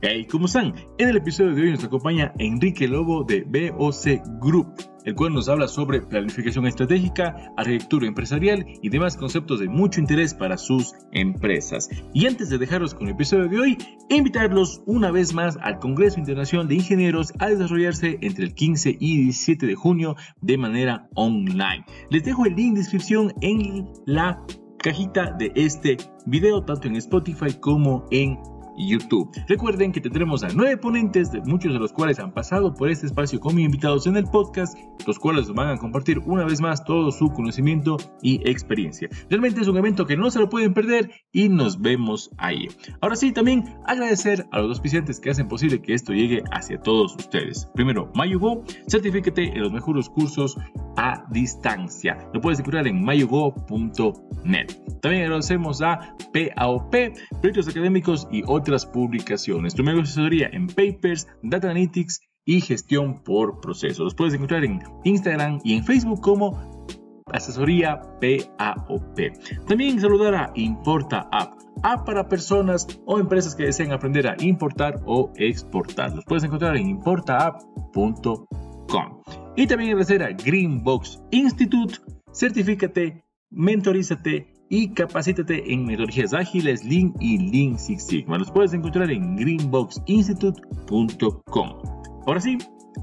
Hey, ¿cómo están? En el episodio de hoy nos acompaña Enrique Lobo de BOC Group, el cual nos habla sobre planificación estratégica, arquitectura empresarial y demás conceptos de mucho interés para sus empresas. Y antes de dejaros con el episodio de hoy, invitarlos una vez más al Congreso Internacional de Ingenieros a desarrollarse entre el 15 y 17 de junio de manera online. Les dejo el link de descripción en la cajita de este video, tanto en Spotify como en YouTube. Recuerden que tendremos a nueve ponentes, muchos de los cuales han pasado por este espacio como invitados en el podcast, los cuales van a compartir una vez más todo su conocimiento y experiencia. Realmente es un evento que no se lo pueden perder y nos vemos ahí. Ahora sí, también agradecer a los auspiciantes que hacen posible que esto llegue hacia todos ustedes. Primero, MayoGo, certifícate en los mejores cursos a distancia. Lo puedes encontrar en mayogo.net. También agradecemos a PAOP, proyectos académicos y otros publicaciones. Tu mejor asesoría en papers, data analytics y gestión por procesos. Los puedes encontrar en Instagram y en Facebook como asesoría PAOP. También saludar a Importa App, app para personas o empresas que deseen aprender a importar o exportar. Los puedes encontrar en importaapp.com. Y también agradecer a Greenbox Institute, certifícate, mentorízate y capacítate en metodologías ágiles, Lean y Lean Six Sigma. Los puedes encontrar en greenboxinstitute.com. Ahora sí,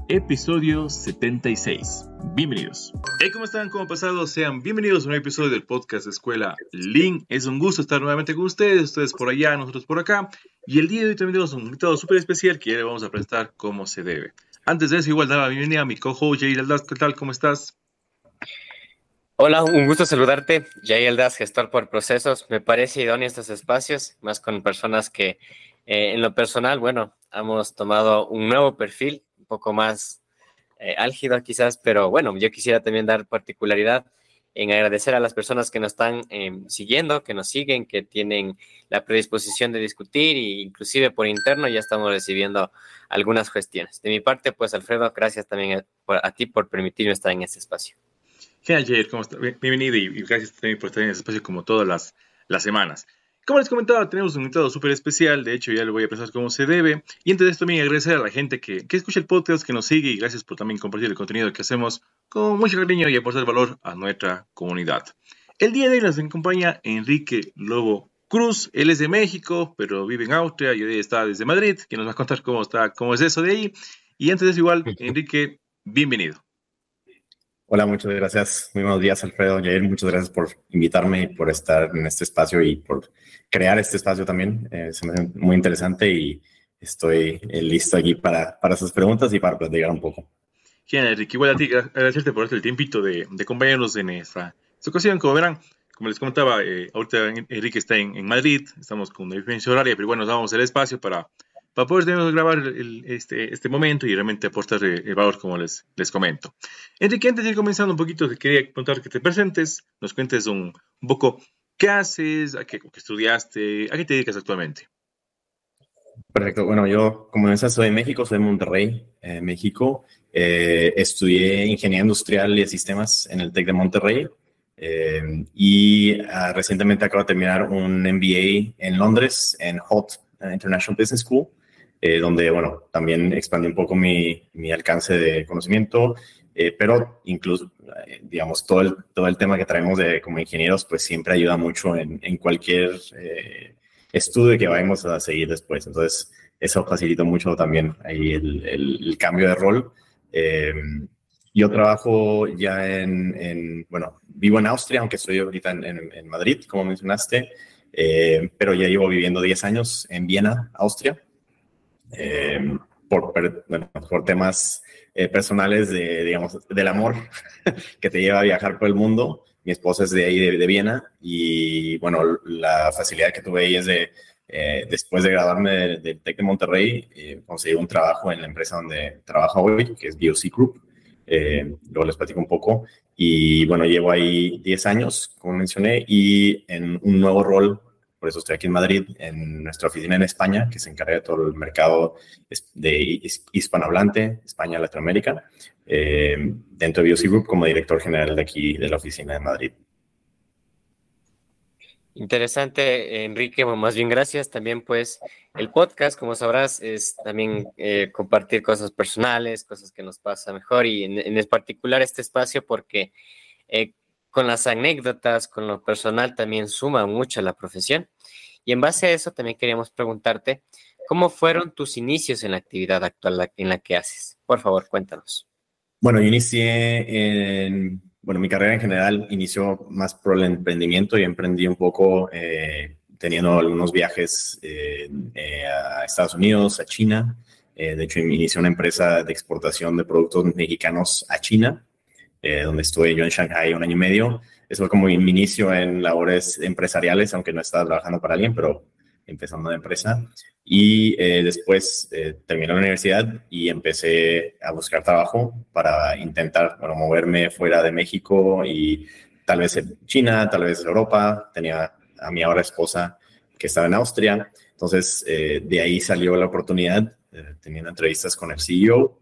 episodio 76. Bienvenidos. Hey, ¿cómo están? ¿Cómo han pasado? Sean bienvenidos a un episodio del podcast Escuela Lean. Es un gusto estar nuevamente con ustedes, ustedes por allá, nosotros por acá. Y el día de hoy también tenemos un invitado súper especial que ya le vamos a presentar como se debe. Antes de eso, igual daba bienvenida a mi cojo Aldaz. ¿Qué tal? ¿Cómo estás? Hola, un gusto saludarte. Yael Das, gestor por procesos. Me parece idóneo estos espacios, más con personas que eh, en lo personal, bueno, hemos tomado un nuevo perfil, un poco más eh, álgido quizás, pero bueno, yo quisiera también dar particularidad en agradecer a las personas que nos están em, siguiendo, que nos siguen, que tienen la predisposición de discutir e inclusive por interno ya estamos recibiendo algunas cuestiones. De mi parte, pues Alfredo, gracias también a ti por permitirme estar en este espacio. Jair, ¿cómo está? Bienvenido y, gracias también por estar en este espacio como todas las, las semanas. Como les comentaba, tenemos un invitado súper especial, de hecho ya le voy a presentar cómo se debe. Y antes de esto también agradecer a la gente que, que, escucha el podcast, que nos sigue y gracias por también compartir el contenido que hacemos con mucho cariño y aportar valor a nuestra comunidad. El día de hoy nos acompaña Enrique Lobo Cruz, él es de México, pero vive en Austria y hoy está desde Madrid, que nos va a contar cómo, está, cómo es eso de ahí. Y antes de eso igual, Enrique, bienvenido. Hola, muchas gracias. Muy buenos días, Alfredo. Jair, muchas gracias por invitarme y por estar en este espacio y por crear este espacio también. Eh, se me hace muy interesante y estoy eh, listo aquí para, para sus preguntas y para platicar un poco. Genial, Enrique. Igual a ti, agradecerte por este el tiempito de, de acompañarnos en esta, ocasión. Como verán, como les comentaba, eh, ahorita Enrique está en, en, Madrid, estamos con una diferencia horaria, pero bueno, nos damos el espacio para, para poder grabar este, este momento y realmente aportar eh, el valor como les, les comento. Enrique, antes de ir comenzando un poquito, te quería contar que te presentes, nos cuentes un, poco qué haces, a qué, estudiaste, a qué te dedicas actualmente. Perfecto. Bueno, yo, como decía, soy de México, soy de Monterrey, eh, México. Eh, estudié Ingeniería Industrial y Sistemas en el TEC de Monterrey. y ah, recientemente acabo de terminar un MBA en Londres, en HOT International Business School. Eh, donde, bueno, también expandí un poco mi, alcance de conocimiento, eh, pero incluso, eh, digamos, todo el, todo el tema que traemos de, como ingenieros, pues siempre ayuda mucho en, cualquier estudio que vayamos a seguir después. Entonces, eso facilita mucho también ahí el, cambio de rol. yo trabajo ya en, en, bueno, vivo en Austria, aunque estoy ahorita en, en Madrid, como mencionaste, pero ya llevo viviendo 10 años en Viena, Austria. Eh, por, por temas eh, personales de, digamos, del amor que te lleva a viajar por el mundo. Mi esposa es de ahí, de, Viena, y bueno, la facilidad que tuve ahí es de, eh, después de graduarme del de TEC de Monterrey, conseguí un trabajo en la empresa donde trabajo hoy, que es BioC Group. luego les platico un poco. Y bueno, llevo ahí 10 años, como mencioné, y en un nuevo rol por eso estoy aquí en Madrid, en nuestra oficina en España, que se encarga de todo el mercado de hispanohablante, España, Latinoamérica, eh, dentro de BioC Group como director general de aquí, de la oficina de Madrid. Interesante, Enrique, más bien gracias. También pues el podcast, como sabrás, es también eh, compartir cosas personales, cosas que nos pasa mejor y en, en particular este espacio porque eh, con las anécdotas, con lo personal también suma mucho la profesión. Y en base a eso también queríamos preguntarte, ¿cómo fueron tus inicios en la actividad actual en la que haces? Por favor, cuéntanos. Bueno, yo inicié en bueno, mi carrera en general inició más por el emprendimiento y emprendí un poco eh, teniendo algunos viajes eh, eh, a Estados Unidos, a China. de hecho, inicié una empresa de exportación de productos mexicanos a China, donde estuve yo en Shanghai un año y medio. Eso fue como mi inicio en labores empresariales, aunque no estaba trabajando para alguien, pero empezando la empresa. Y eh, después eh, terminé la universidad y empecé a buscar trabajo para intentar bueno, moverme fuera de México y tal vez en China, tal vez Europa. Tenía a mi ahora esposa que estaba en Austria. Entonces, eh, de ahí salió la oportunidad, teniendo entrevistas con el CEO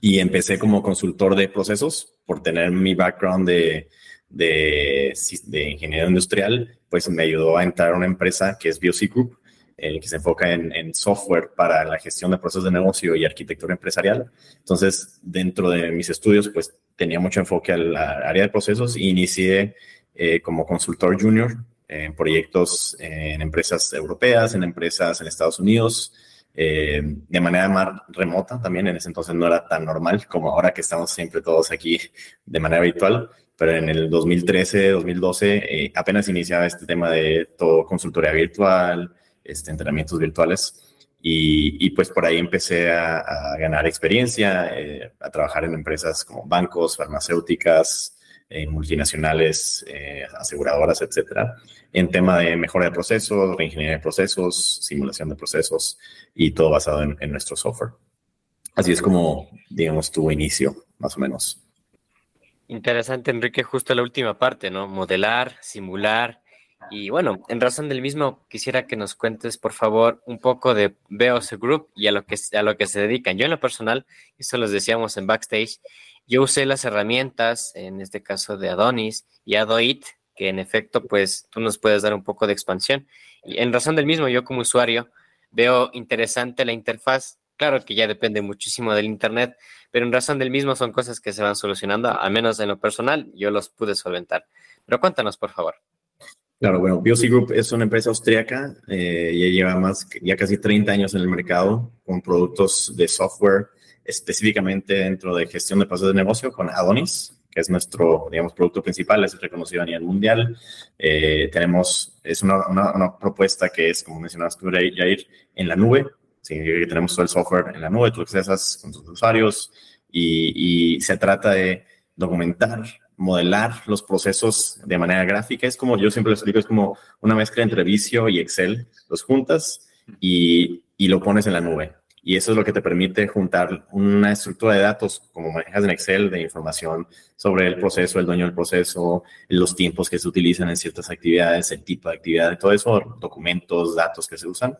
y empecé como consultor de procesos por tener mi background de, de, de industrial, pues me ayudó a entrar a una empresa que es BioC Group, eh, que se enfoca en, software para la gestión de procesos de negocio y arquitectura empresarial. Entonces, dentro de mis estudios, pues tenía mucho enfoque al área de procesos e inicié eh, como consultor junior en proyectos en empresas europeas, en empresas en Estados Unidos, eh, de manera más remota también. En ese entonces no era tan normal como ahora que estamos siempre todos aquí de manera virtual pero en el 2013, 2012 apenas iniciaba este tema de todo consultoría virtual, este, entrenamientos virtuales. Y, pues por ahí empecé a, ganar experiencia, eh, a trabajar en empresas como bancos, farmacéuticas, eh, multinacionales, eh, aseguradoras, etcétera, en tema de mejora de procesos, reingeniería de procesos, simulación de procesos y todo basado en, nuestro software. Así es como, digamos, tuvo inicio, más o menos. Interesante, Enrique, justo la última parte, ¿no? Modelar, simular y bueno, en razón del mismo, quisiera que nos cuentes, por favor, un poco de BOC Group y a lo que, a lo que se dedican. Yo en lo personal, esto los decíamos en backstage, yo usé las herramientas, en este caso de Adonis y Adoit, que en efecto, pues tú nos puedes dar un poco de expansión. Y en razón del mismo, yo como usuario veo interesante la interfaz. Claro que ya depende muchísimo del Internet, pero en razón del mismo son cosas que se van solucionando, al menos en lo personal, yo los pude solventar. Pero cuéntanos, por favor. Claro, bueno, BioC Group es una empresa austríaca, eh, ya lleva más, ya casi 30 años en el mercado con productos de software específicamente dentro de gestión de procesos de negocio con Adonis, es nuestro, digamos, producto principal, es reconocido a nivel mundial. Eh, tenemos, es una, una, propuesta que es, como mencionabas tú, Jair, en la nube. Significa que tenemos todo el software en la nube, tú accesas con tus usuarios y, y se trata de documentar modelar los procesos de manera gráfica. Es como, yo siempre lo explico, es como una mezcla entre Visio y Excel. Los juntas y, y, lo pones en la nube. Y eso es lo que te permite juntar una estructura de datos, como manejas en Excel, de información sobre el proceso, el dueño del proceso, los tiempos que se utilizan en ciertas actividades, el tipo de actividad, todo eso, documentos, datos que se usan.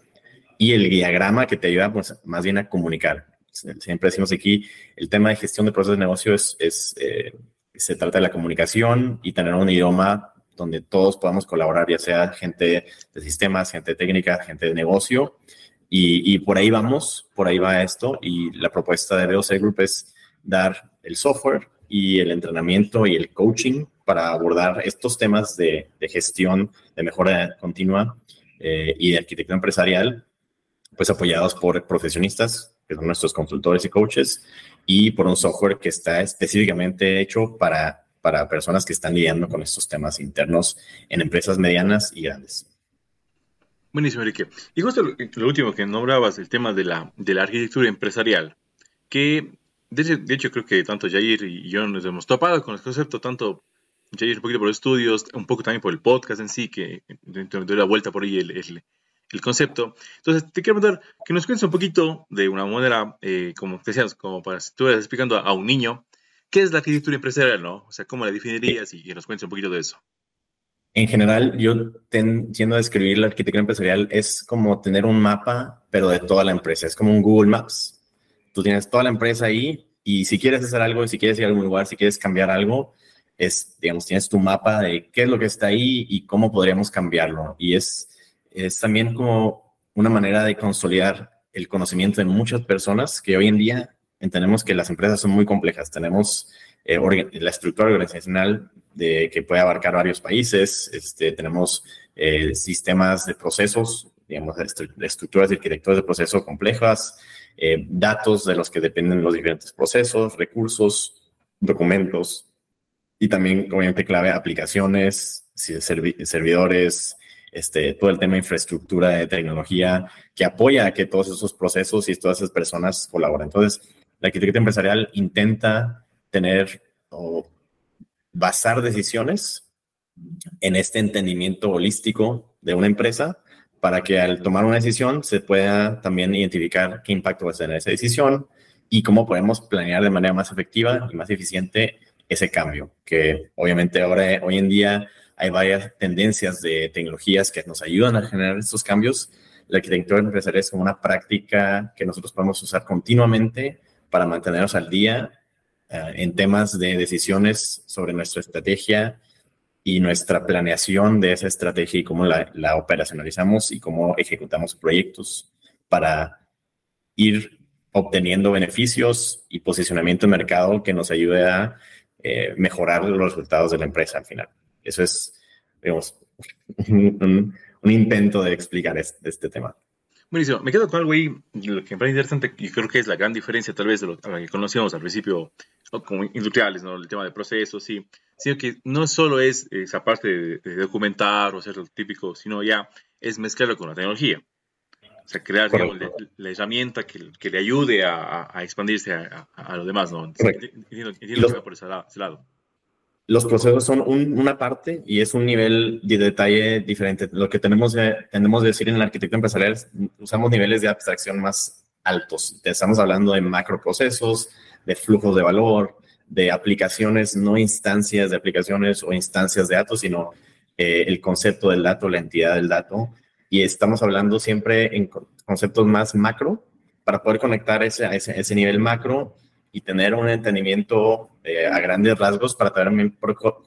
Y el diagrama que te ayuda pues, más bien a comunicar. Siempre decimos aquí, el tema de gestión de procesos de negocio es, eh, se trata de la comunicación y tener un idioma donde todos podamos colaborar, ya sea gente de sistemas, gente técnica, gente de negocio. Y, por ahí vamos, por ahí va esto. Y la propuesta de BOC Group es dar el software y el entrenamiento y el coaching para abordar estos temas de, gestión, de mejora continua eh, y de arquitectura empresarial, pues apoyados por profesionistas que son nuestros consultores y coaches, y por un software que está específicamente hecho para, para personas que están lidiando con estos temas internos en empresas medianas y grandes. Buenísimo, Enrique. Y justo lo, último que nombrabas, el tema de la, de la arquitectura empresarial, que de, hecho creo que tanto Jair y yo nos hemos topado con el concepto, tanto Jair un poquito por los estudios, un poco también por el podcast en sí, que doy la vuelta por ahí el, el, el concepto. Entonces, te quiero preguntar que nos cuentes un poquito de una manera, eh, como decías, como para si estás explicando a un niño, ¿qué es la arquitectura empresarial, no? O sea, ¿cómo la definirías? Y, nos cuentes un poquito de eso. En general, yo tiendo a describir la arquitectura empresarial es como tener un mapa, pero de toda la empresa. Es como un Google Maps. Tú tienes toda la empresa ahí y si quieres hacer algo, si quieres ir a algún lugar, si quieres cambiar algo, es, digamos, tienes tu mapa de qué es lo que está ahí y cómo podríamos cambiarlo. Y es, es también como una manera de consolidar el conocimiento de muchas personas que hoy en día entendemos que las empresas son muy complejas. Tenemos eh, la estructura organizacional de, que puede abarcar varios países, este, tenemos eh, sistemas de procesos, digamos, estructuras de arquitecturas de proceso complejas, eh, datos de los que dependen los diferentes procesos, recursos, documentos y también, obviamente, clave, aplicaciones, servidores, este, todo el tema de infraestructura de tecnología que apoya a que todos esos procesos y todas esas personas colaboren. Entonces, la arquitectura empresarial intenta tener o basar decisiones en este entendimiento holístico de una empresa para que al tomar una decisión se pueda también identificar qué impacto va a tener esa decisión y cómo podemos planear de manera más efectiva y más eficiente ese cambio, que obviamente ahora, hoy en día, hay varias tendencias de tecnologías que nos ayudan a generar estos cambios. La arquitectura empresarial es como una práctica que nosotros podemos usar continuamente para mantenernos al día eh, en temas de decisiones sobre nuestra estrategia y nuestra planeación de esa estrategia y cómo la, la operacionalizamos y cómo ejecutamos proyectos para ir obteniendo beneficios y posicionamiento en mercado que nos ayude a eh, mejorar los resultados de la empresa al final. Eso es, digamos, un, intento de explicar este, este tema. Buenísimo. Me quedo con algo ahí, lo que me parece interesante y creo que es la gran diferencia tal vez de lo que conocíamos al principio como industriales, ¿no? El tema de procesos, sí. Sino que no solo es esa parte de, documentar o hacer lo típico, sino ya es mezclarlo con la tecnología. O sea, crear digamos, la, herramienta que, que, le ayude a, a expandirse a, a, lo demás, ¿no? Entiendo, entiendo que va por ese lado los procesos son una parte y es un nivel de detalle diferente. Lo que tenemos, tenemos de decir en la arquitectura empresarial es usamos niveles de abstracción más altos. Estamos hablando de macroprocesos, de flujos de valor, de aplicaciones, no instancias de aplicaciones o instancias de datos, sino eh, el concepto del dato, la entidad del dato. Y estamos hablando siempre en conceptos más macro para poder conectar ese, ese nivel macro y tener un entendimiento eh, a grandes rasgos para también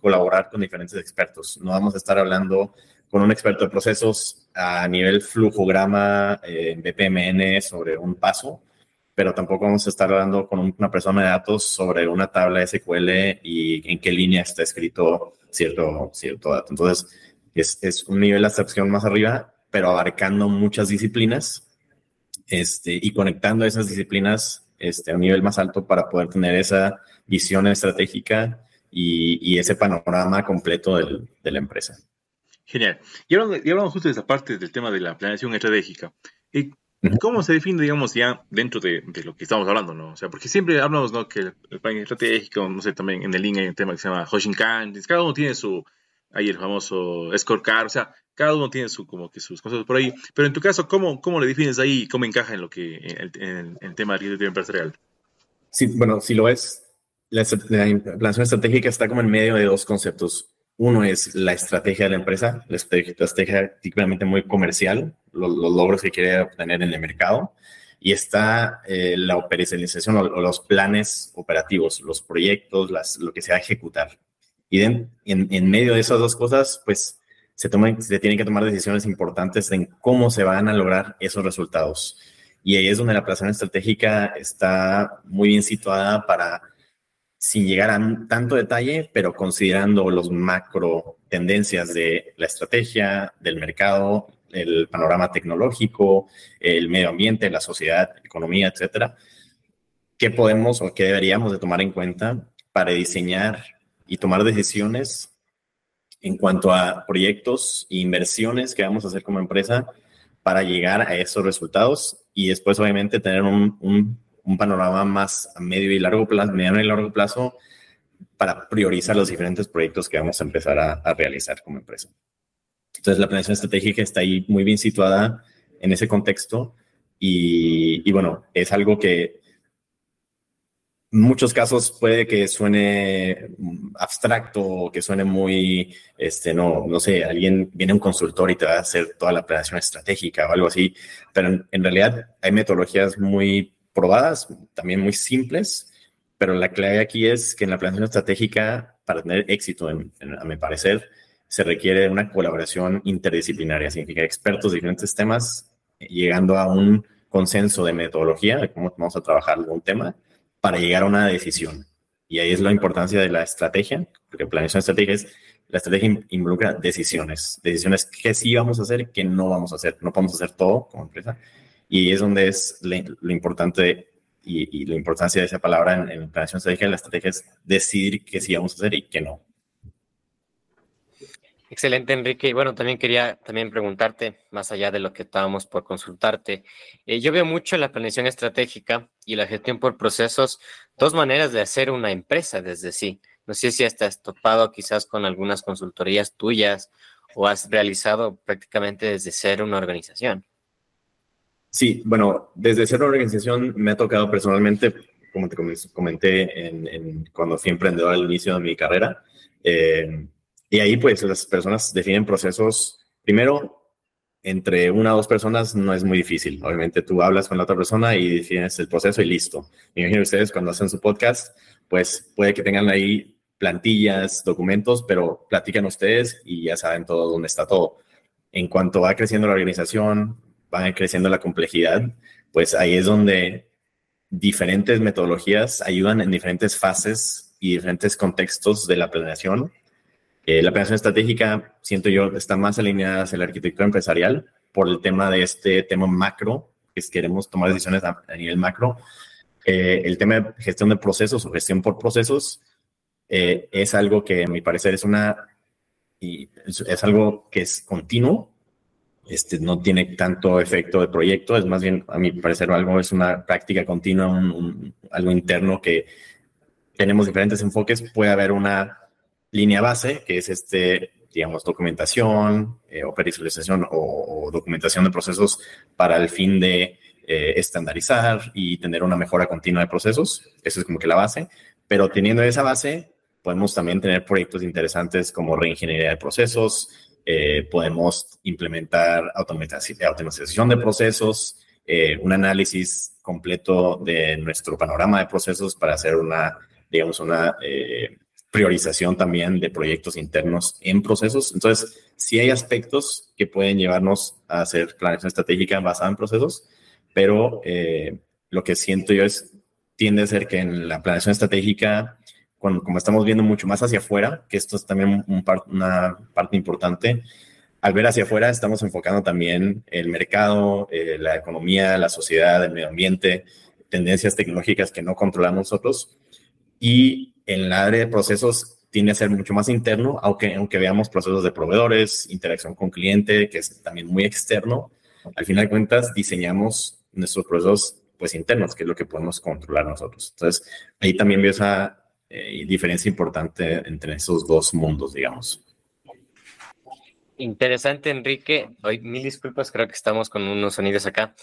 colaborar con diferentes expertos. No vamos a estar hablando con un experto de procesos a nivel flujograma eh, BPMN sobre un paso, pero tampoco vamos a estar hablando con una persona de datos sobre una tabla SQL y en qué línea está escrito cierto, cierto dato. Entonces, es, es un nivel de abstracción más arriba, pero abarcando muchas disciplinas este, y conectando esas disciplinas este, a un nivel más alto para poder tener esa visión estratégica y, ese panorama completo de la empresa. Genial. Y hablamos, justo de esa parte del tema de la planeación estratégica. ¿Y ¿Cómo se define, digamos, ya dentro de, lo que estamos hablando, no? O sea, porque siempre hablamos, ¿no? Que el, plan estratégico, no sé, también en el link hay un tema que se llama Hoshinkan, cada uno tiene su, ahí el famoso scorecard, o sea, cada uno tiene su, como que sus cosas por ahí. Pero en tu caso, ¿cómo, cómo le defines ahí y cómo encaja en lo que en el, tema de arquitectura empresarial? Sí, bueno, si lo es, la, la estratégica está como en medio de dos conceptos. Uno es la estrategia de la empresa, la estrategia, típicamente muy comercial, los, logros que quiere obtener en el mercado, y está eh, la operacionalización o, los planes operativos, los proyectos, las, lo que se va a ejecutar. Y en, en, medio de esas dos cosas, pues se, toman, se tienen que tomar decisiones importantes en cómo se van a lograr esos resultados. Y ahí es donde la planeación estratégica está muy bien situada para, sin llegar a tanto detalle, pero considerando los macro tendencias de la estrategia, del mercado, el panorama tecnológico, el medio ambiente, la sociedad, economía, etcétera, qué podemos o qué deberíamos de tomar en cuenta para diseñar y tomar decisiones en cuanto a proyectos e inversiones que vamos a hacer como empresa para llegar a esos resultados y después obviamente tener un, un, panorama más a medio y largo plazo, mediano y largo plazo para priorizar los diferentes proyectos que vamos a empezar a, a realizar como empresa. Entonces la planeación estratégica está ahí muy bien situada en ese contexto y, y bueno, es algo que muchos casos puede que suene abstracto que suene muy, este, no, no sé, alguien viene un consultor y te va a hacer toda la planeación estratégica o algo así, pero en, realidad hay metodologías muy probadas, también muy simples, pero la clave aquí es que en la planeación estratégica para tener éxito, a mi parecer, se requiere una colaboración interdisciplinaria, significa expertos de diferentes temas, llegando a un consenso de metodología, de cómo vamos a trabajar algún tema, para llegar a una decisión. Y ahí es la importancia de la estrategia, porque planeación estratégica es, la estrategia involucra decisiones, decisiones que sí vamos a hacer, que no vamos a hacer, no podemos hacer todo como empresa. Y es donde es lo importante y, la importancia de esa palabra en, en planeación estratégica, la estrategia es decidir qué sí vamos a hacer y qué no. Excelente, Enrique. Y bueno, también quería también preguntarte, más allá de lo que estábamos por consultarte, eh, yo veo mucho la planeación estratégica y la gestión por procesos, dos maneras de hacer una empresa desde sí. No sé si has topado quizás con algunas consultorías tuyas o has realizado prácticamente desde ser una organización. Sí, bueno, desde ser una organización me ha tocado personalmente, como te comenté en, cuando fui emprendedor al inicio de mi carrera, eh, y ahí pues las personas definen procesos, primero, entre una o dos personas no es muy difícil. Obviamente tú hablas con la otra persona y defines el proceso y listo. Me imagino ustedes cuando hacen su podcast, pues puede que tengan ahí plantillas, documentos, pero platican ustedes y ya saben todo dónde está todo. En cuanto va creciendo la organización, va creciendo la complejidad, pues ahí es donde diferentes metodologías ayudan en diferentes fases y diferentes contextos de la planeación eh, la planeación estratégica, siento yo, está más alineada hacia la arquitectura empresarial por el tema de este tema macro, que es queremos tomar decisiones a, nivel macro. Eh, el tema de gestión de procesos o gestión por procesos eh, es algo que, a mi parecer, es una y es, algo que es continuo, este, no tiene tanto efecto de proyecto, es más bien, a mi parecer, algo es una práctica continua, algo interno que tenemos diferentes enfoques, puede haber una línea base, que es este, digamos, documentación, eh, operacionalización o, documentación de procesos para el fin de eh, estandarizar y tener una mejora continua de procesos. Eso es como que la base. Pero teniendo esa base, podemos también tener proyectos interesantes como reingeniería de procesos, eh, podemos implementar automatización de procesos, un análisis completo de nuestro panorama de procesos para hacer una, digamos, una priorización también de proyectos internos en procesos. Entonces, sí hay aspectos que pueden llevarnos a hacer planeación estratégica basada en procesos, pero eh, lo que siento yo es, tiende a ser que en la planeación estratégica, cuando, como estamos viendo mucho más hacia afuera, que esto es también una parte importante, al ver hacia afuera estamos enfocando también el mercado, eh, la economía, la sociedad, el medio ambiente, tendencias tecnológicas que no controlamos nosotros. Y en el área de procesos tiene a ser mucho más interno, aunque, aunque veamos procesos de proveedores, interacción con cliente, que es también muy externo, al final de cuentas diseñamos nuestros procesos pues internos, que es lo que podemos controlar nosotros. Entonces, ahí también veo esa eh, diferencia importante entre esos dos mundos, digamos. Interesante, Enrique. Hoy, mil disculpas, creo que estamos con unos sonidos acá.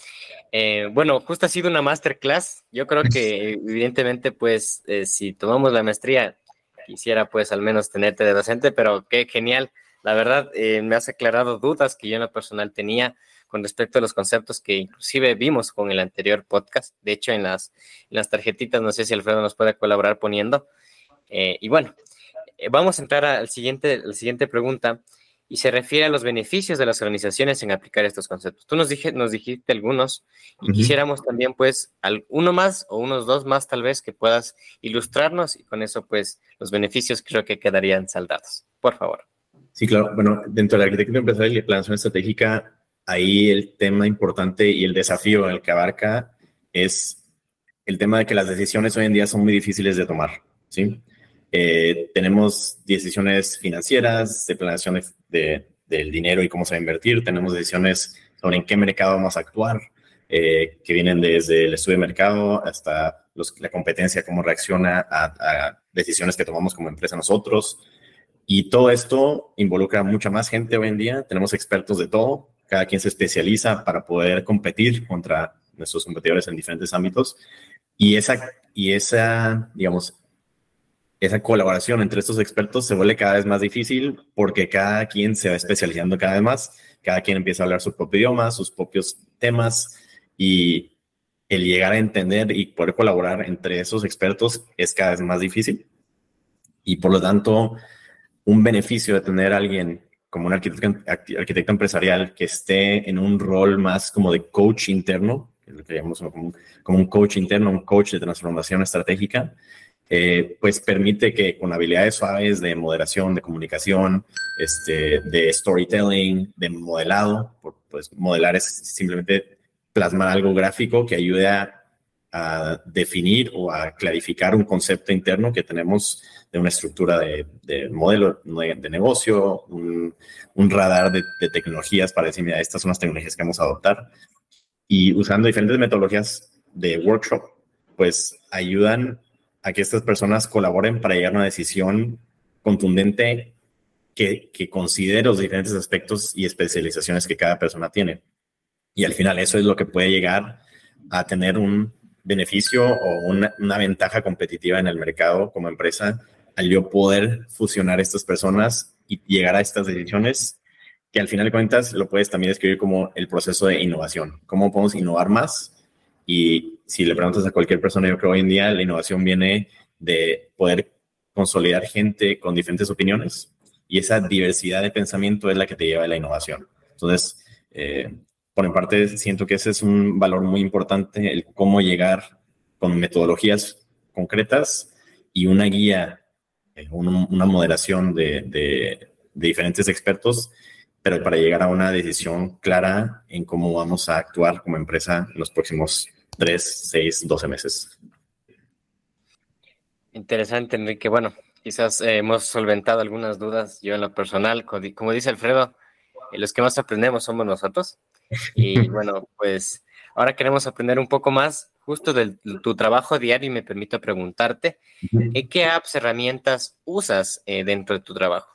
Eh, bueno, justo ha sido una masterclass. Yo creo que evidentemente, pues, eh, si tomamos la maestría, quisiera pues al menos tenerte de docente, pero qué genial. La verdad, eh, me has aclarado dudas que yo en lo personal tenía con respecto a los conceptos que inclusive vimos con el anterior podcast. De hecho, en las, en las tarjetitas, no sé si Alfredo nos puede colaborar poniendo. y bueno, vamos a entrar al siguiente, a la siguiente pregunta y se refiere a los beneficios de las organizaciones en aplicar estos conceptos. Tú nos, dije, nos dijiste algunos y quisiéramos también pues uno más o unos dos más tal vez que puedas ilustrarnos y con eso pues los beneficios creo que quedarían saldados. Por favor. Sí, claro. Bueno, dentro de la arquitectura empresarial y la planación estratégica, ahí el tema importante y el desafío el que abarca es el tema de que las decisiones hoy en día son muy difíciles de tomar, ¿sí? Eh, tenemos decisiones financieras, de planeación de, del dinero y cómo se va a invertir. Tenemos decisiones sobre en qué mercado vamos a actuar, eh, que vienen desde el estudio de mercado hasta la competencia, cómo reacciona a, decisiones que tomamos como empresa nosotros. Y todo esto involucra mucha más gente hoy en día. Tenemos expertos de todo. Cada quien se especializa para poder competir contra nuestros competidores en diferentes ámbitos. Y esa, y esa digamos, esa colaboración entre estos expertos se vuelve cada vez más difícil porque cada quien se va especializando cada vez más, cada quien empieza a hablar su propio idioma, sus propios temas y el llegar a entender y poder colaborar entre esos expertos es cada vez más difícil. Y por lo tanto, un beneficio de tener a alguien como un arquitecto, arquitecto empresarial que esté en un rol más como de coach interno, que lo que llamamos como, como un coach interno, un coach de transformación estratégica, eh, pues permite que con habilidades suaves de moderación, de comunicación, este, de storytelling, de modelado, pues modelar es simplemente plasmar algo gráfico que ayude a, definir o a clarificar un concepto interno que tenemos de una estructura de, modelo de, negocio, un, radar de, de, tecnologías para decir, mira, estas son las tecnologías que vamos a adoptar. Y usando diferentes metodologías de workshop, pues ayudan a que estas personas colaboren para llegar a una decisión contundente que, que considere los diferentes aspectos y especializaciones que cada persona tiene. Y al final eso es lo que puede llegar a tener un beneficio o una, ventaja competitiva en el mercado como empresa al yo poder fusionar estas personas y llegar a estas decisiones que al final de cuentas lo puedes también describir como el proceso de innovación. ¿Cómo podemos innovar más? Y si le preguntas a cualquier persona, yo creo hoy en día la innovación viene de poder consolidar gente con diferentes opiniones y esa diversidad de pensamiento es la que te lleva a la innovación. Entonces, eh, por en parte, siento que ese es un valor muy importante, el cómo llegar con metodologías concretas y una guía, eh, una, moderación de, de, de diferentes expertos, pero para llegar a una decisión clara en cómo vamos a actuar como empresa en los próximos 3, 6, 12 meses. Interesante, Enrique. Bueno, quizás eh, hemos solventado algunas dudas. Yo en lo personal, como dice Alfredo, eh, los que más aprendemos somos nosotros. Y bueno, pues ahora queremos aprender un poco más justo de tu trabajo diario y me permito preguntarte, eh, ¿qué apps, herramientas usas dentro de tu trabajo?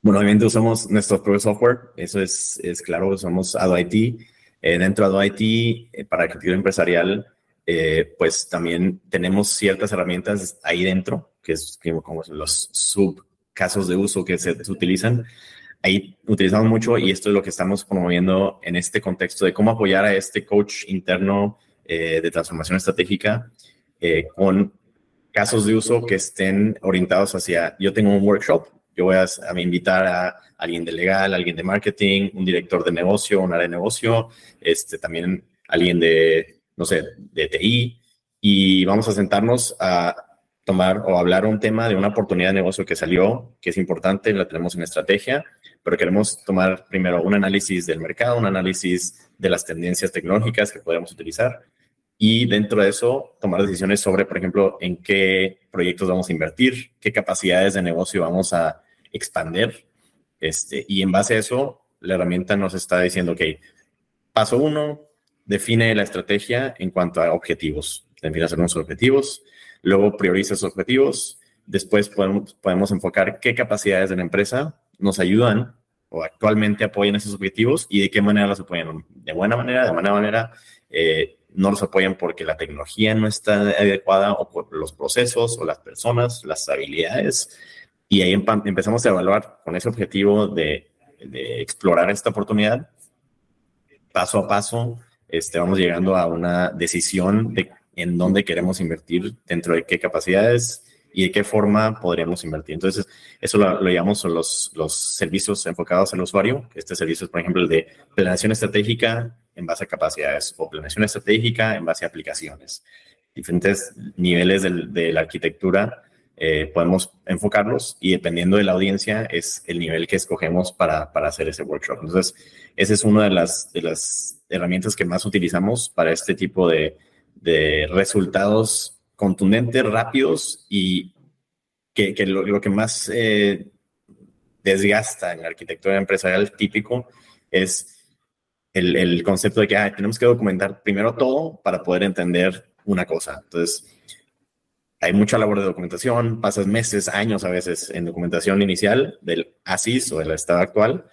Bueno, obviamente usamos nuestro propio software, eso es, es claro, usamos AdoIT eh, dentro de IT, eh, para el empresarial, eh, pues también tenemos ciertas herramientas ahí dentro, que es como los subcasos de uso que se, utilizan. Ahí utilizamos mucho y esto es lo que estamos promoviendo en este contexto de cómo apoyar a este coach interno de transformación estratégica con casos de uso que estén orientados hacia, yo tengo un workshop, yo voy a, a invitar a alguien de legal, alguien de marketing, un director de negocio, un área de negocio, este, también alguien de, no sé, de TI, y vamos a sentarnos a tomar o hablar un tema de una oportunidad de negocio que salió, que es importante, la tenemos en estrategia, pero queremos tomar primero un análisis del mercado, un análisis de las tendencias tecnológicas que podemos utilizar y dentro de eso tomar decisiones sobre, por ejemplo, en qué proyectos vamos a invertir, qué capacidades de negocio vamos a expander este, y en base a eso, la herramienta nos está diciendo, ok, paso uno, define la estrategia en cuanto a objetivos. Define unos objetivos, luego prioriza esos objetivos, después podemos, podemos enfocar qué capacidades de la empresa nos ayudan o actualmente apoyan esos objetivos y de qué manera los apoyan. De buena manera, de mala manera, eh, no los apoyan porque la tecnología no está adecuada o por los procesos o las personas, las habilidades y ahí empezamos a evaluar con ese objetivo de, explorar esta oportunidad. Paso a paso, este, vamos llegando a una decisión de en dónde queremos invertir, dentro de qué capacidades y de qué forma podríamos invertir. Entonces, eso lo, llamamos los, los servicios enfocados al usuario. Este servicio es, por ejemplo, el de planeación estratégica en base a capacidades o planeación estratégica en base a aplicaciones. Diferentes niveles de la arquitectura eh, podemos enfocarlos y dependiendo de la audiencia es el nivel que escogemos para, para hacer ese workshop. Entonces, esa es una de las, de las herramientas que más utilizamos para este tipo de, de resultados contundentes, rápidos y que, que lo, que más eh, desgasta en la arquitectura empresarial típico es el, el concepto de que tenemos que documentar primero todo para poder entender una cosa. Entonces, hay mucha labor de documentación, pasas meses, años a veces en documentación inicial del ASIS o del estado actual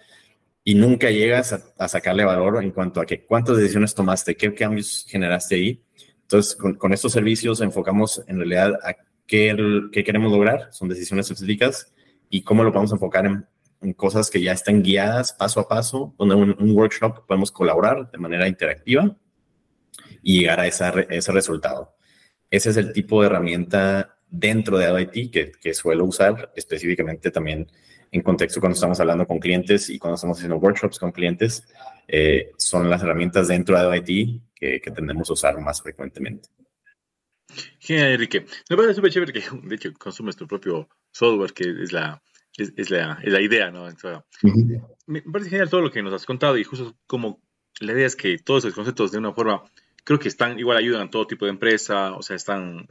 y nunca llegas a, sacarle valor en cuanto a que cuántas decisiones tomaste, qué cambios generaste ahí. Entonces, con, estos servicios enfocamos en realidad a qué, qué, queremos lograr, son decisiones específicas y cómo lo podemos enfocar en, cosas que ya están guiadas paso a paso, donde un, un workshop podemos colaborar de manera interactiva y llegar a esa, ese resultado. Ese es el tipo de herramienta dentro de AdoIT que, que suelo usar específicamente también en contexto cuando estamos hablando con clientes y cuando estamos haciendo workshops con clientes, eh, son las herramientas dentro de AdoIT que, que tendemos a usar más frecuentemente. Genial, Enrique. Me parece súper chévere que, de hecho, consumes tu propio software, que es la, es, la, es la, idea, ¿no? Me parece genial todo lo que nos has contado y justo como la idea es que todos esos conceptos de una forma, creo que están, igual ayudan a todo tipo de empresa, o sea, están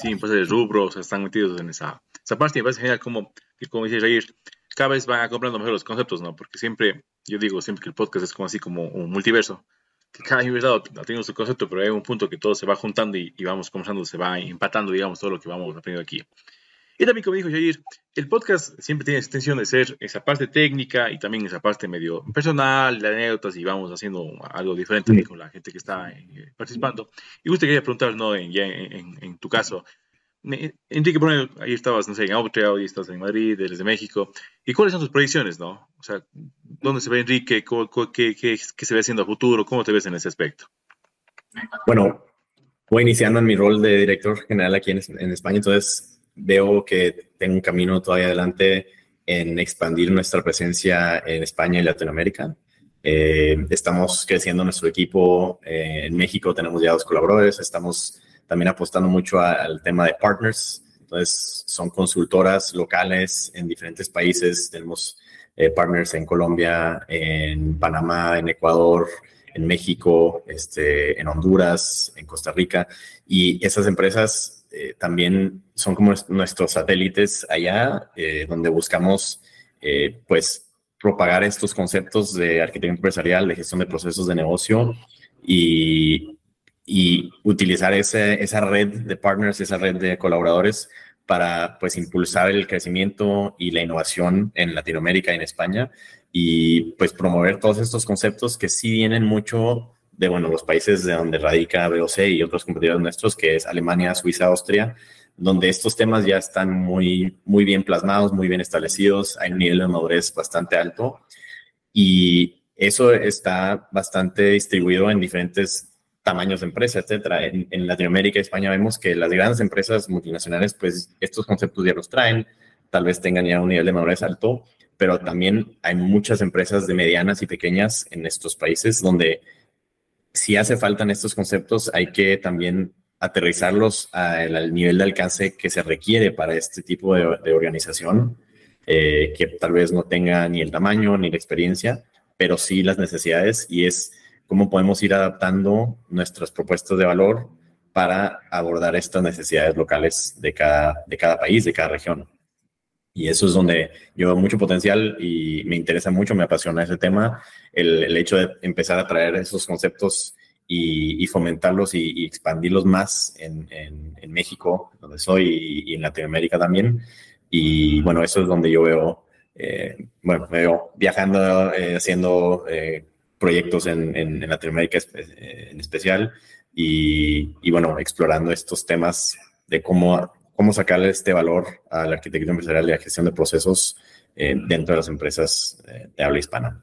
sin empresas de rubro, o sea, están metidos en esa, esa parte y me parece genial como, como dice Jair, cada vez van comprando mejor los conceptos, ¿no? Porque siempre, yo digo siempre que el podcast es como así como un multiverso, que cada universidad tenido su concepto, pero hay un punto que todo se va juntando y, y vamos conversando, se va empatando, digamos, todo lo que vamos aprendiendo aquí. Y también, como dijo Jair, el podcast siempre tiene extensión de ser esa parte técnica y también esa parte medio personal, de anécdotas, y vamos haciendo algo diferente con la gente que está eh, participando. Y usted quería preguntar, ¿no? En, en, tu caso, Enrique, ahí estabas, no sé, en Austria, hoy estás en Madrid, desde México. ¿Y cuáles son tus proyecciones, no? O sea, ¿dónde se ve Enrique? ¿Qué, qué, se ve haciendo a futuro? ¿Cómo te ves en ese aspecto? Bueno, voy iniciando en mi rol de director general aquí en, en España, entonces veo que tengo un camino todavía adelante en expandir nuestra presencia en España y Latinoamérica. Eh, estamos creciendo nuestro equipo eh, en México, tenemos ya dos colaboradores, estamos también apostando mucho al tema de partners, entonces son consultoras locales en diferentes países, tenemos eh, partners en Colombia, en Panamá, en Ecuador, en México, este, en Honduras, en Costa Rica, y esas empresas eh, también son como nuestros satélites allá, eh, donde buscamos, pues, propagar estos conceptos de arquitectura empresarial, de gestión de procesos de negocio y, y utilizar ese, esa red de partners, esa red de colaboradores para, pues, impulsar el crecimiento y la innovación en Latinoamérica y en España y, pues, promover todos estos conceptos que sí vienen mucho de bueno, los países de donde radica BOC y otros competidores nuestros, que es Alemania, Suiza, Austria, donde estos temas ya están muy, muy bien plasmados, muy bien establecidos, hay un nivel de madurez bastante alto y eso está bastante distribuido en diferentes tamaños de empresa, etcétera. En, Latinoamérica y España vemos que las grandes empresas multinacionales, pues estos conceptos ya los traen, tal vez tengan ya un nivel de madurez alto, pero también hay muchas empresas de medianas y pequeñas en estos países donde si hace falta en estos conceptos, hay que también aterrizarlos al nivel de alcance que se requiere para este tipo de, organización, eh, que tal vez no tenga ni el tamaño ni la experiencia, pero sí las necesidades y es cómo podemos ir adaptando nuestras propuestas de valor para abordar estas necesidades locales de cada, de cada país, de cada región. Y eso es donde yo veo mucho potencial y me interesa mucho, me apasiona ese tema, el, el hecho de empezar a traer esos conceptos y, fomentarlos y, expandirlos más en, en, México, donde soy, y, en Latinoamérica también. Y bueno, eso es donde yo veo, eh, bueno, veo viajando, eh, haciendo eh, proyectos en, en, Latinoamérica en especial y, y bueno, explorando estos temas de cómo cómo sacarle este valor a la arquitectura empresarial y la gestión de procesos eh, dentro de las empresas eh, de habla hispana.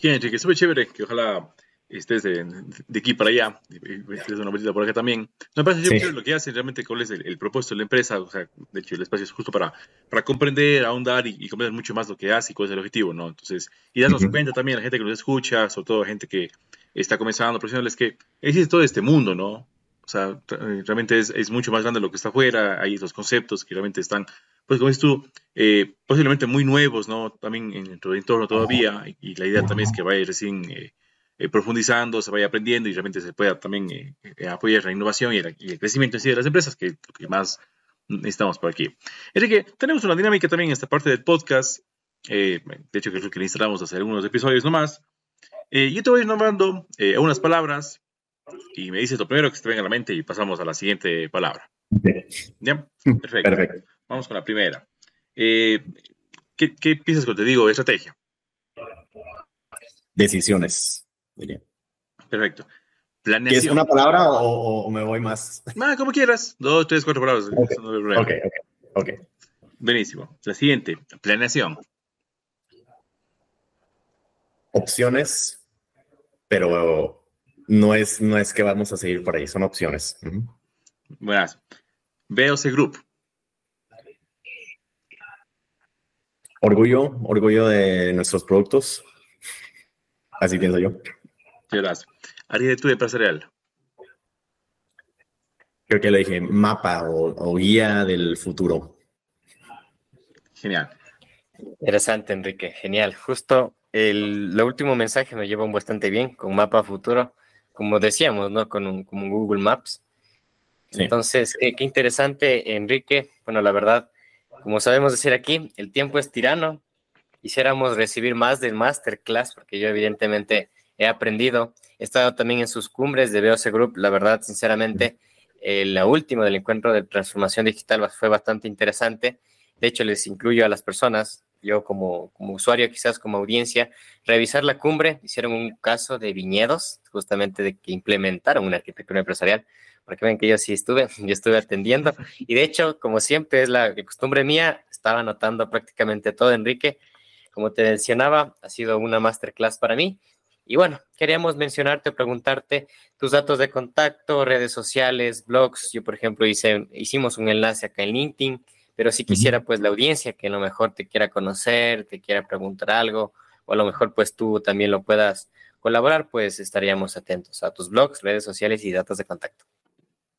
Bien, Enrique, súper chévere, que ojalá estés de, de aquí para allá, estés una vuelta por acá también. Me parece sí. lo que hacen, realmente cuál es el, propósito de la empresa, o sea, de hecho el espacio es justo para, para comprender, ahondar y, y, comprender mucho más lo que hace y cuál es el objetivo, ¿no? Entonces, y darnos cuenta también a la gente que nos escucha, sobre todo a gente que está comenzando, profesionales, que existe todo este mundo, ¿no? O sea, eh, realmente es, es, mucho más grande lo que está afuera. Hay esos conceptos que realmente están, pues como dices tú, eh, posiblemente muy nuevos, ¿no? También en nuestro entorno todavía. Y, la idea también es que vaya recién eh, profundizando, se vaya aprendiendo y realmente se pueda también apoyar la innovación y el, y el, crecimiento en sí de las empresas, que es lo que más necesitamos por aquí. Enrique, tenemos una dinámica también en esta parte del podcast. de hecho, creo que le instalamos hace algunos episodios nomás. yo te voy nombrando unas palabras y me dices lo primero que se te venga a la mente y pasamos a la siguiente palabra. ¿Ya? Perfecto. Vamos con la primera. Eh, ¿qué, ¿qué, piensas cuando te digo estrategia? Decisiones. Perfecto. Planeación. ¿Quieres una palabra o, o, me voy más? Ah, como quieras. Dos, tres, cuatro palabras. Ok, ok, okay. okay. Buenísimo. La siguiente. Planeación. Opciones, pero no es, no es que vamos a seguir por ahí, son opciones. Buenas. BOC Group. Orgullo, orgullo de nuestros productos. Así pienso yo. Gracias. Arquitectura empresarial. Creo que le dije mapa o, guía del futuro. Genial. Interesante, Enrique. Genial. Justo el, último mensaje me lleva bastante bien con mapa futuro, como decíamos, ¿no? Con un, Google Maps. Entonces, qué interesante, Enrique. Bueno, la verdad, como sabemos decir aquí, el tiempo es tirano. Quisiéramos recibir más del masterclass, porque yo evidentemente he aprendido. He estado también en sus cumbres de BOC Group. La verdad, sinceramente, la última del encuentro de transformación digital fue bastante interesante. De hecho, les incluyo a las personas, yo como, como usuario, quizás como audiencia, revisar la cumbre. Hicieron un caso de viñedos, justamente de que implementaron una arquitectura empresarial para que vean que yo sí estuve, yo estuve atendiendo. Y de hecho, como siempre es la costumbre mía, estaba anotando prácticamente todo, Enrique. Como te mencionaba, ha sido una masterclass para mí. Y bueno, queríamos mencionarte, preguntarte tus datos de contacto, redes sociales, blogs. Yo, por ejemplo, hice, hicimos un enlace acá en LinkedIn, pero si quisiera, pues, la audiencia que a lo mejor te quiera conocer, te quiera preguntar algo, o a lo mejor, pues, tú también lo puedas colaborar, pues estaríamos atentos a tus blogs, redes sociales y datos de contacto.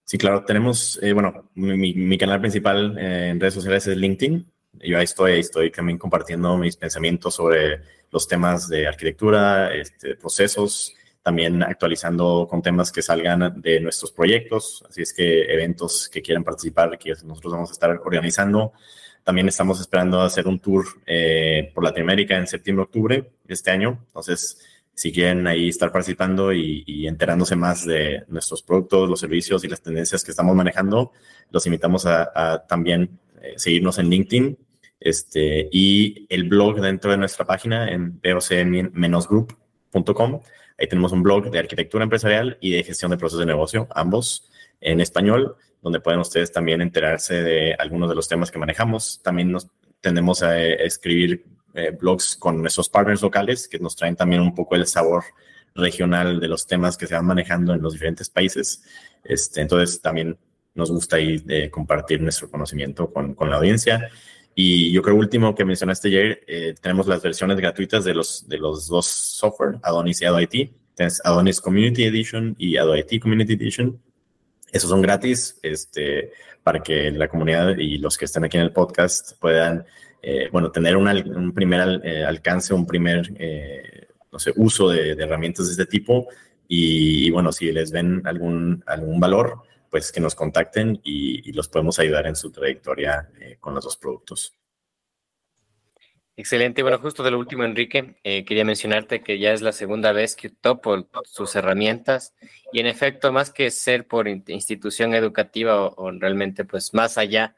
Sí, claro, tenemos, eh, bueno, mi, canal principal eh, en redes sociales es LinkedIn. Yo ahí estoy, ahí estoy también compartiendo mis pensamientos sobre los temas de arquitectura, este, procesos, también actualizando con temas que salgan de nuestros proyectos, así es que eventos que quieran participar, que nosotros vamos a estar organizando. También estamos esperando hacer un tour eh, por Latinoamérica en septiembre-octubre de este año, entonces si quieren ahí estar participando y, enterándose más de nuestros productos, los servicios y las tendencias que estamos manejando, los invitamos a, también eh, seguirnos en LinkedIn este, y el blog dentro de nuestra página en boc-group.com. Ahí tenemos un blog de arquitectura empresarial y de gestión de procesos de negocio, ambos en español, donde pueden ustedes también enterarse de algunos de los temas que manejamos. También nos tendemos a escribir eh, blogs con nuestros partners locales que nos traen también un poco el sabor regional de los temas que se van manejando en los diferentes países. Este, entonces también nos gusta de compartir nuestro conocimiento con, con, la audiencia. Y yo creo último que mencionaste ayer, eh, tenemos las versiones gratuitas de los, de los dos software, Adonis y AdoIT. Tienes Adonis Community Edition y AdoIT Community Edition. Esos son gratis este, para que la comunidad y los que estén aquí en el podcast puedan eh, bueno, tener un, primer eh, alcance, un primer, eh, no sé, uso de, herramientas de este tipo y, bueno, si les ven algún, algún valor, pues que nos contacten y, los podemos ayudar en su trayectoria con los dos productos. Excelente. Bueno, justo de lo último, Enrique, quería mencionarte que ya es la segunda vez que topo sus herramientas y en efecto, más que ser por institución educativa o, o realmente pues más allá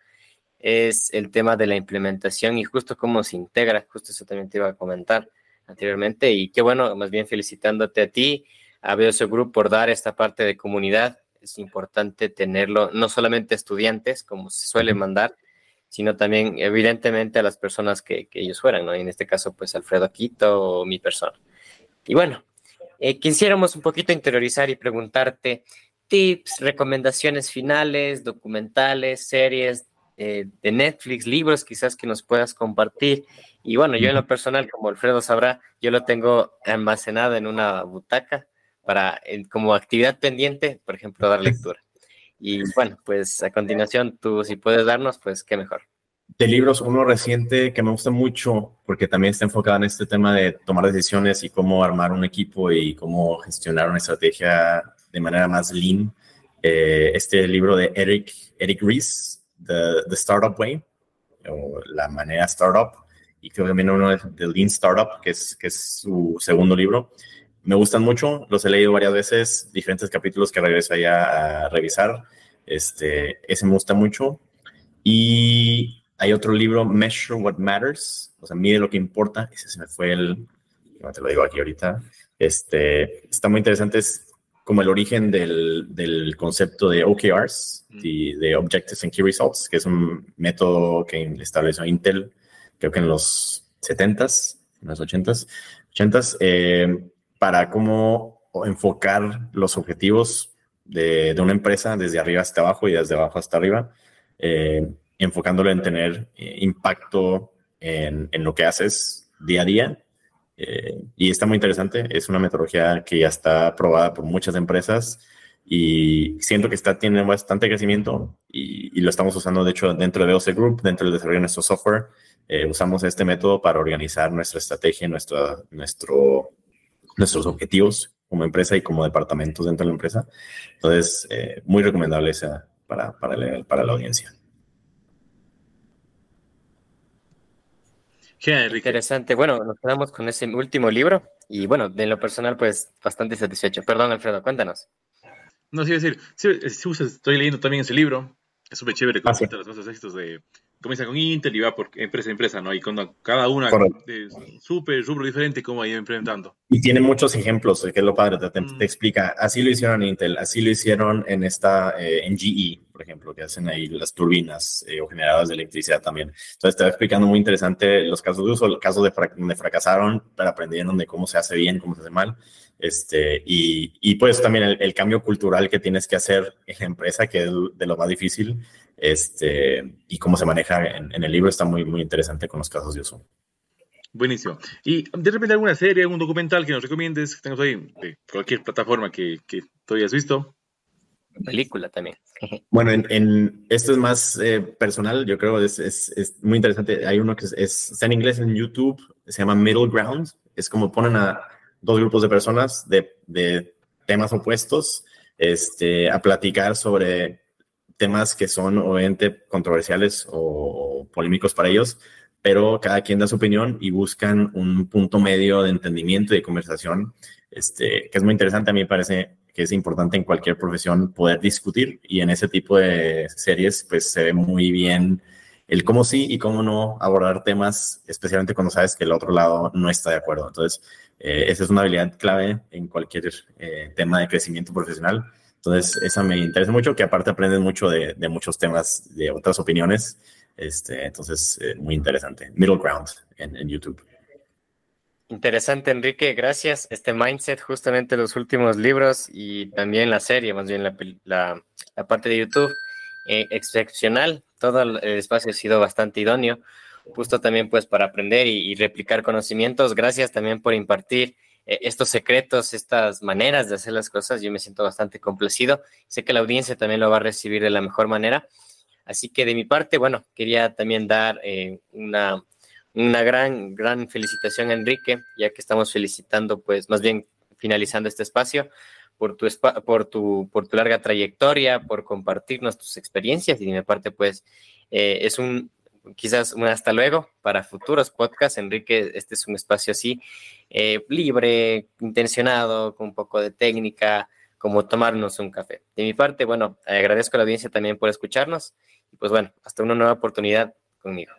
es el tema de la implementación y justo cómo se integra, justo eso también te iba a comentar anteriormente y qué bueno, más bien felicitándote a ti, a Group por dar esta parte de comunidad, es importante tenerlo, no solamente estudiantes, como se suele mandar, sino también evidentemente a las personas que, ellos fueran, ¿no? En este caso, pues Alfredo Quito o mi persona. Y bueno, eh, quisiéramos un poquito interiorizar y preguntarte tips, recomendaciones finales, documentales, series, eh, de Netflix, libros quizás que nos puedas compartir. Y bueno, yo en lo personal, como Alfredo sabrá, yo lo tengo almacenado en una butaca para como actividad pendiente, por ejemplo, dar lectura. Y bueno, pues a continuación, tú si puedes darnos, pues qué mejor. De libros, uno reciente que me gusta mucho, porque también está enfocado en este tema de tomar decisiones y cómo armar un equipo y cómo gestionar una estrategia de manera más lean. Eh, este libro de Eric, Eric Ries, The, Startup Way, o la manera startup, y creo que también uno de, Lean Startup, que es, que es su segundo libro. Me gustan mucho, los he leído varias veces, diferentes capítulos que regreso allá a revisar. Este, ese me gusta mucho. Y hay otro libro, Measure What Matters, o sea, mide lo que importa. Ese se me fue el, no te lo digo aquí ahorita. Este, está muy interesante, es como el origen del, del concepto de OKRs, de, Objectives and Key Results, que es un método que estableció Intel, creo que en los 70s, en los 80s, 80s eh, para cómo enfocar los objetivos de, de, una empresa desde arriba hasta abajo y desde abajo hasta arriba. enfocándolo en tener impacto en, en, lo que haces día a día. y está muy interesante. Es una metodología que ya está aprobada por muchas empresas y siento que está tiene bastante crecimiento y, y, lo estamos usando, de hecho, dentro de OC Group, dentro del desarrollo de nuestro software. Eh, usamos este método para organizar nuestra estrategia, nuestra, nuestro, nuestros objetivos como empresa y como departamentos dentro de la empresa. Entonces, eh, muy recomendable esa para, para, la, para la audiencia. Interesante. Bueno, nos quedamos con ese último libro y bueno, de lo personal, pues bastante satisfecho. Perdón, Alfredo, cuéntanos. No, sí, decir, sí, estoy leyendo también ese libro. Es súper chévere cómo ah, cosas éxitos de. Comienza con Intel y va por empresa a empresa, ¿no? Y cuando cada una es súper, súper diferente cómo va implementando. Y tiene muchos ejemplos, que es lo padre, te, mm. explica. Así lo hicieron en Intel, así lo hicieron en esta, eh, en GE, por ejemplo, que hacen ahí las turbinas eh, o generadoras de electricidad también. Entonces te va explicando muy interesante los casos de uso, el caso de donde fracasaron, pero aprendieron de cómo se hace bien, cómo se hace mal. Este, y, y pues también el, cambio cultural que tienes que hacer en la empresa, que es de lo más difícil, este, y cómo se maneja en, el libro está muy, muy interesante con los casos de uso. Buenísimo. Y de repente alguna serie, algún documental que nos recomiendes, que tengas ahí, de cualquier plataforma que, que tú hayas visto. Película también. Bueno, en, esto es más eh, personal, yo creo, es, es, es, muy interesante. Hay uno que es, está en inglés en YouTube, se llama Middle Ground. Es como ponen a dos grupos de personas de, de temas opuestos este, a platicar sobre temas que son obviamente controversiales o, polémicos para ellos, pero cada quien da su opinión y buscan un punto medio de entendimiento y de conversación, este, que es muy interesante. A mí me parece que es importante en cualquier profesión poder discutir y en ese tipo de series pues se ve muy bien el cómo sí y cómo no abordar temas, especialmente cuando sabes que el otro lado no está de acuerdo. Entonces, eh, esa es una habilidad clave en cualquier eh, tema de crecimiento profesional. Entonces, esa me interesa mucho, que aparte aprendes mucho de, muchos temas, de otras opiniones. Este, entonces, eh, muy interesante. Middle Ground en, en, YouTube. Interesante, Enrique. Gracias. Este Mindset, justamente los últimos libros y también la serie, más bien la, la parte de YouTube, excepcional todo el espacio ha sido bastante idóneo, justo también pues para aprender y, replicar conocimientos. Gracias también por impartir eh, estos secretos, estas maneras de hacer las cosas. Yo me siento bastante complacido. Sé que la audiencia también lo va a recibir de la mejor manera. Así que de mi parte, bueno, quería también dar eh, una, una gran, gran felicitación a Enrique, ya que estamos felicitando, pues más bien finalizando este espacio por tu, por tu, por tu larga trayectoria, por compartirnos tus experiencias y de mi parte, pues, eh, es un, quizás un hasta luego para futuros podcasts. Enrique, este es un espacio así, eh, libre, intencionado, con un poco de técnica, como tomarnos un café. De mi parte, bueno, agradezco a la audiencia también por escucharnos y pues bueno, hasta una nueva oportunidad conmigo.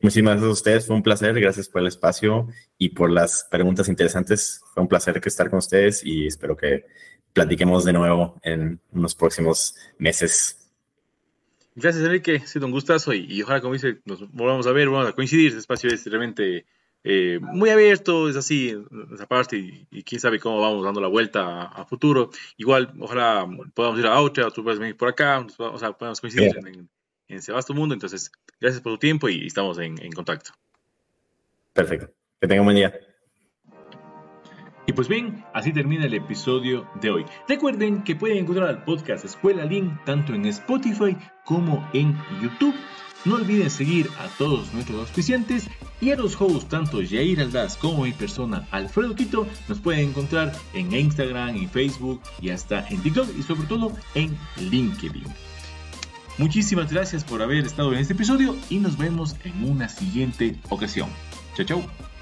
Muchísimas gracias a ustedes, fue un placer, gracias por el espacio y por las preguntas interesantes. Fue un placer estar con ustedes y espero que platiquemos de nuevo en unos próximos meses. Gracias, Enrique, ha sido un gustazo y, ojalá, como dice, nos volvamos a ver, vamos a coincidir. Este espacio es realmente eh, muy abierto, es así, esa parte, y, quién sabe cómo vamos dando la vuelta a, futuro. Igual, ojalá podamos ir a Austria, tú puedes venir por acá, o sea, podemos coincidir en, en ese vasto mundo. Entonces, gracias por tu tiempo y estamos en, en contacto. Perfecto. Que tenga un buen día. Y pues bien, así termina el episodio de hoy. Recuerden que pueden encontrar el podcast Escuela Link tanto en Spotify como en YouTube. No olviden seguir a todos nuestros auspiciantes y a los hosts, tanto Jair Aldaz como mi persona Alfredo Quito, nos pueden encontrar en Instagram, en Facebook y hasta en TikTok y sobre todo en LinkedIn. Muchísimas gracias por haber estado en este episodio y nos vemos en una siguiente ocasión. Chao, chao.